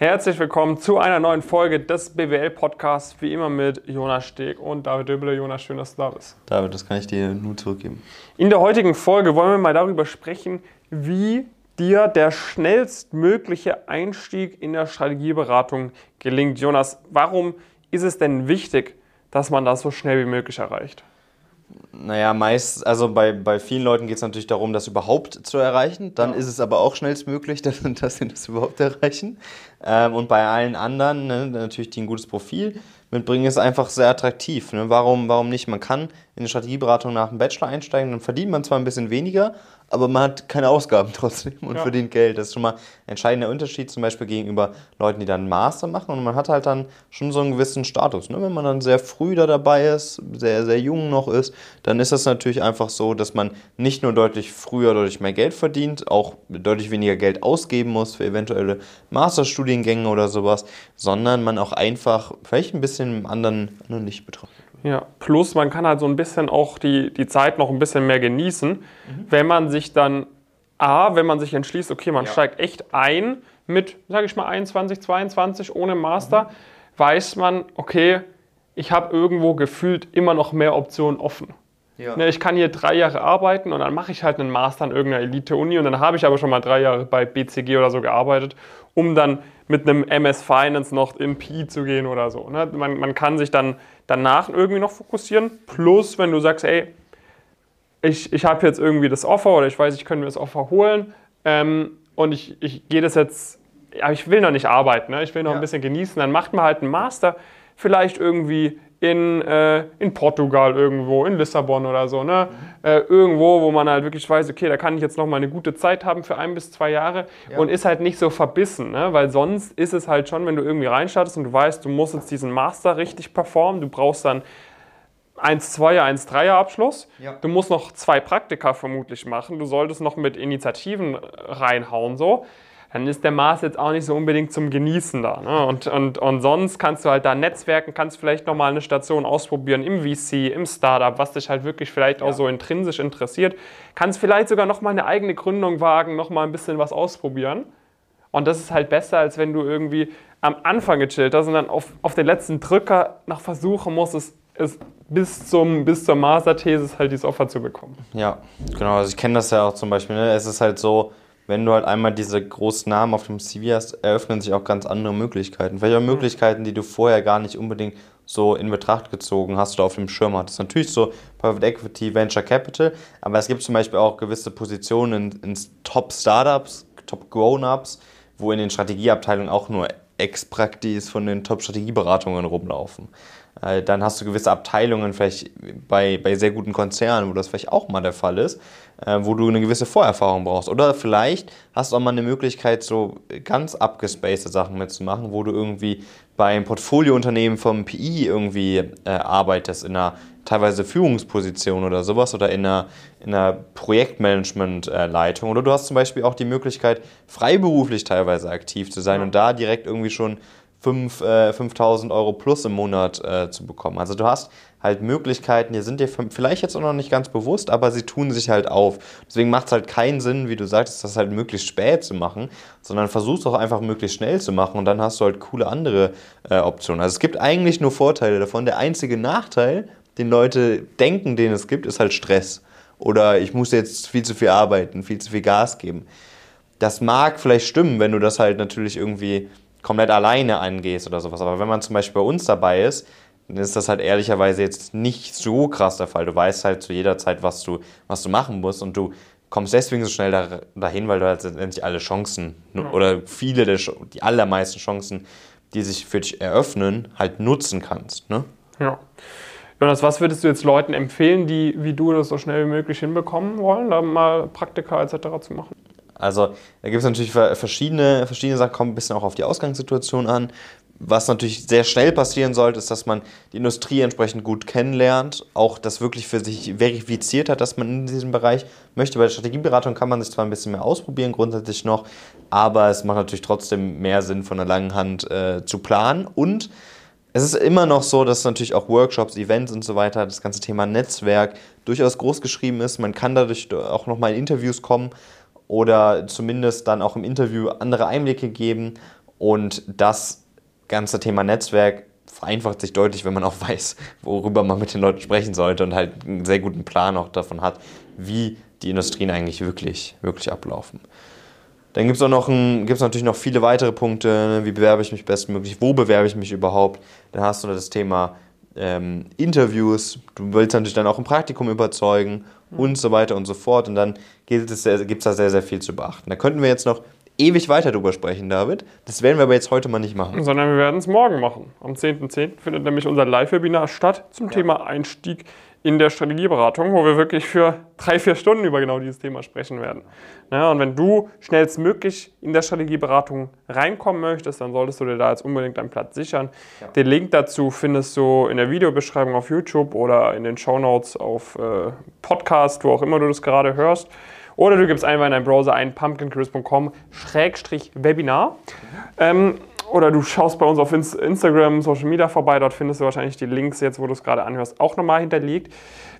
Herzlich willkommen zu einer neuen Folge des BWL-Podcasts, wie immer mit Jonas Steg und David Döbele. Jonas, schön, dass du da bist. David, das kann ich dir nur zurückgeben. In der heutigen Folge wollen wir mal darüber sprechen, wie dir der schnellstmögliche Einstieg in der Strategieberatung gelingt. Jonas, warum ist es denn wichtig, dass man das so schnell wie möglich erreicht? Naja, meist, also bei, bei vielen Leuten geht es natürlich darum, das überhaupt zu erreichen. Dann ja. ist es aber auch schnellstmöglich, dass, dass sie das überhaupt erreichen. Ähm, und bei allen anderen, ne, natürlich, die ein gutes Profil mitbringen, ist einfach sehr attraktiv. Ne? Warum, warum nicht? Man kann in die Strategieberatung nach dem Bachelor einsteigen, dann verdient man zwar ein bisschen weniger, aber man hat keine Ausgaben trotzdem und ja. verdient Geld. Das ist schon mal ein entscheidender Unterschied zum Beispiel gegenüber Leuten, die dann einen Master machen und man hat halt dann schon so einen gewissen Status. Ne? Wenn man dann sehr früh da dabei ist, sehr, sehr jung noch ist, dann ist das natürlich einfach so, dass man nicht nur deutlich früher deutlich mehr Geld verdient, auch deutlich weniger Geld ausgeben muss für eventuelle Masterstudiengänge oder sowas, sondern man auch einfach vielleicht ein bisschen im anderen nicht betrachtet. Ja, plus man kann halt so ein bisschen auch die, die Zeit noch ein bisschen mehr genießen, mhm. wenn man sich dann, A, wenn man sich entschließt, okay, man ja. steigt echt ein mit, sage ich mal, 21, 22 ohne Master, mhm. weiß man, okay, ich habe irgendwo gefühlt immer noch mehr Optionen offen. Ja. Ne, ich kann hier drei Jahre arbeiten und dann mache ich halt einen Master an irgendeiner Elite-Uni und dann habe ich aber schon mal drei Jahre bei BCG oder so gearbeitet, um dann mit einem MS Finance noch in PI zu gehen oder so. Ne? Man, man kann sich dann danach irgendwie noch fokussieren. Plus, wenn du sagst, ey, ich, ich habe jetzt irgendwie das Offer oder ich weiß, ich könnte mir das Offer holen ähm, und ich, ich gehe das jetzt, aber ich will noch nicht arbeiten, ne? ich will noch ja. ein bisschen genießen, dann macht man halt einen Master, vielleicht irgendwie in, äh, in Portugal irgendwo, in Lissabon oder so. Ne? Mhm. Äh, irgendwo, wo man halt wirklich weiß, okay, da kann ich jetzt noch mal eine gute Zeit haben für ein bis zwei Jahre ja. und ist halt nicht so verbissen. Ne? Weil sonst ist es halt schon, wenn du irgendwie reinstartest und du weißt, du musst jetzt diesen Master richtig performen, du brauchst dann 1-2er, 1-3er Abschluss. Ja. Du musst noch zwei Praktika vermutlich machen. Du solltest noch mit Initiativen reinhauen so dann ist der Mars jetzt auch nicht so unbedingt zum Genießen da. Ne? Und, und, und sonst kannst du halt da netzwerken, kannst vielleicht nochmal eine Station ausprobieren im VC, im Startup, was dich halt wirklich vielleicht ja. auch so intrinsisch interessiert. Kannst vielleicht sogar nochmal eine eigene Gründung wagen, nochmal ein bisschen was ausprobieren. Und das ist halt besser, als wenn du irgendwie am Anfang gechillt hast und dann auf, auf den letzten Drücker noch versuchen musst, es, es bis, zum, bis zur Masterthesis halt dieses Offer zu bekommen. Ja, genau. Also ich kenne das ja auch zum Beispiel. Ne? Es ist halt so, wenn du halt einmal diese großen Namen auf dem CV hast, eröffnen sich auch ganz andere Möglichkeiten. Vielleicht auch mhm. Möglichkeiten, die du vorher gar nicht unbedingt so in Betracht gezogen hast oder auf dem Schirm hattest. Natürlich so Private Equity, Venture Capital, aber es gibt zum Beispiel auch gewisse Positionen in, in Top-Startups, Top-Grown-Ups, wo in den Strategieabteilungen auch nur Ex-Praktis von den Top-Strategieberatungen rumlaufen. Äh, dann hast du gewisse Abteilungen, vielleicht bei, bei sehr guten Konzernen, wo das vielleicht auch mal der Fall ist, äh, wo du eine gewisse Vorerfahrung brauchst. Oder vielleicht hast du auch mal eine Möglichkeit, so ganz abgespacede Sachen mitzumachen, wo du irgendwie beim Portfoliounternehmen vom PI irgendwie äh, arbeitest, in einer teilweise Führungsposition oder sowas oder in einer, in einer Projektmanagement-Leitung. Oder du hast zum Beispiel auch die Möglichkeit, freiberuflich teilweise aktiv zu sein und da direkt irgendwie schon 5, äh, 5000 Euro plus im Monat äh, zu bekommen. Also du hast halt Möglichkeiten, die sind dir vielleicht jetzt auch noch nicht ganz bewusst, aber sie tun sich halt auf. Deswegen macht es halt keinen Sinn, wie du sagtest, das halt möglichst spät zu machen, sondern versuchst auch einfach möglichst schnell zu machen und dann hast du halt coole andere äh, Optionen. Also es gibt eigentlich nur Vorteile davon. Der einzige Nachteil, den Leute denken, den es gibt, ist halt Stress. Oder ich muss jetzt viel zu viel arbeiten, viel zu viel Gas geben. Das mag vielleicht stimmen, wenn du das halt natürlich irgendwie komplett alleine angehst oder sowas. Aber wenn man zum Beispiel bei uns dabei ist, dann ist das halt ehrlicherweise jetzt nicht so krass der Fall. Du weißt halt zu jeder Zeit, was du, was du machen musst und du kommst deswegen so schnell da, dahin, weil du halt letztendlich alle Chancen oder viele der, die allermeisten Chancen, die sich für dich eröffnen, halt nutzen kannst. Ne? Ja. Jonas, was würdest du jetzt Leuten empfehlen, die wie du das so schnell wie möglich hinbekommen wollen, da mal Praktika etc. zu machen? Also da gibt es natürlich verschiedene, verschiedene Sachen, kommen ein bisschen auch auf die Ausgangssituation an. Was natürlich sehr schnell passieren sollte, ist, dass man die Industrie entsprechend gut kennenlernt, auch das wirklich für sich verifiziert hat, dass man in diesem Bereich möchte. Bei der Strategieberatung kann man sich zwar ein bisschen mehr ausprobieren, grundsätzlich noch, aber es macht natürlich trotzdem mehr Sinn, von der langen Hand äh, zu planen. Und es ist immer noch so, dass natürlich auch Workshops, Events und so weiter, das ganze Thema Netzwerk durchaus groß geschrieben ist. Man kann dadurch auch nochmal in Interviews kommen oder zumindest dann auch im Interview andere Einblicke geben. Und das ganze Thema Netzwerk vereinfacht sich deutlich, wenn man auch weiß, worüber man mit den Leuten sprechen sollte und halt einen sehr guten Plan auch davon hat, wie die Industrien eigentlich wirklich, wirklich ablaufen. Dann gibt es natürlich noch viele weitere Punkte. Ne? Wie bewerbe ich mich bestmöglich? Wo bewerbe ich mich überhaupt? Dann hast du das Thema ähm, Interviews. Du willst natürlich dann auch ein Praktikum überzeugen mhm. und so weiter und so fort. Und dann gibt es da sehr, sehr viel zu beachten. Da könnten wir jetzt noch ewig weiter drüber sprechen, David. Das werden wir aber jetzt heute mal nicht machen. Sondern wir werden es morgen machen. Am 10.10. .10. findet nämlich unser Live-Webinar statt zum ja. Thema Einstieg in der Strategieberatung, wo wir wirklich für drei, vier Stunden über genau dieses Thema sprechen werden. Ja, und wenn du schnellstmöglich in der Strategieberatung reinkommen möchtest, dann solltest du dir da jetzt unbedingt einen Platz sichern. Ja. Den Link dazu findest du in der Videobeschreibung auf YouTube oder in den Show Notes auf äh, Podcast, wo auch immer du das gerade hörst. Oder du gibst einfach in deinen Browser ein pumpkincrisp.com-webinar. Ähm, oder du schaust bei uns auf Instagram, Social Media vorbei, dort findest du wahrscheinlich die Links jetzt, wo du es gerade anhörst, auch nochmal hinterlegt.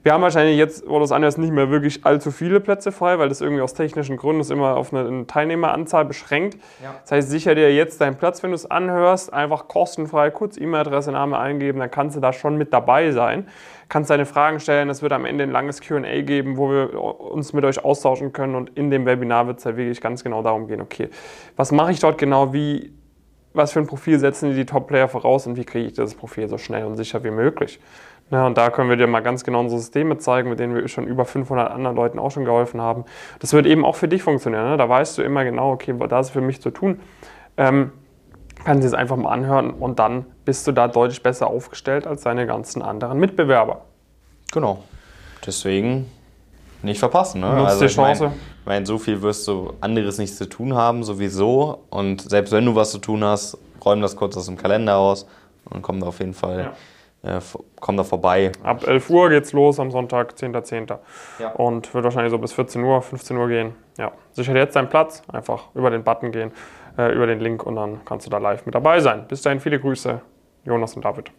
Wir haben wahrscheinlich jetzt, wo du es anhörst, nicht mehr wirklich allzu viele Plätze frei, weil das irgendwie aus technischen Gründen ist immer auf eine, Teilnehmeranzahl beschränkt. Ja. Das heißt, sicher dir jetzt deinen Platz, wenn du es anhörst, einfach kostenfrei kurz E-Mail-Adresse, Name eingeben, dann kannst du da schon mit dabei sein. Kannst deine Fragen stellen, es wird am Ende ein langes Q&A geben, wo wir uns mit euch austauschen können und in dem Webinar wird es ja wirklich ganz genau darum gehen, okay, was mache ich dort genau, wie was für ein Profil setzen die, Top-Player voraus und wie kriege ich das Profil so schnell und sicher wie möglich. Ja, und da können wir dir mal ganz genau unsere Systeme zeigen, mit denen wir schon über 500 anderen Leuten auch schon geholfen haben. Das wird eben auch für dich funktionieren. Ne? Da weißt du immer genau, okay, da ist für mich zu tun. Ähm, kannst du es einfach mal anhören und dann bist du da deutlich besser aufgestellt als deine ganzen anderen Mitbewerber. Genau. Deswegen nicht verpassen. Ne? Nutzt also, die Chance. Ich meine, mein, so viel wirst du anderes nichts zu tun haben, sowieso. Und selbst wenn du was zu tun hast, räum das kurz aus dem Kalender aus und komm da auf jeden Fall. Ja. Äh, komm da vorbei. Ab 11 Uhr geht's los am Sonntag, 10.10. .10. Ja. Und wird wahrscheinlich so bis 14 Uhr, 15 Uhr gehen. Ja. Sicher jetzt deinen Platz, einfach über den Button gehen, äh, über den Link und dann kannst du da live mit dabei sein. Bis dahin viele Grüße, Jonas und David.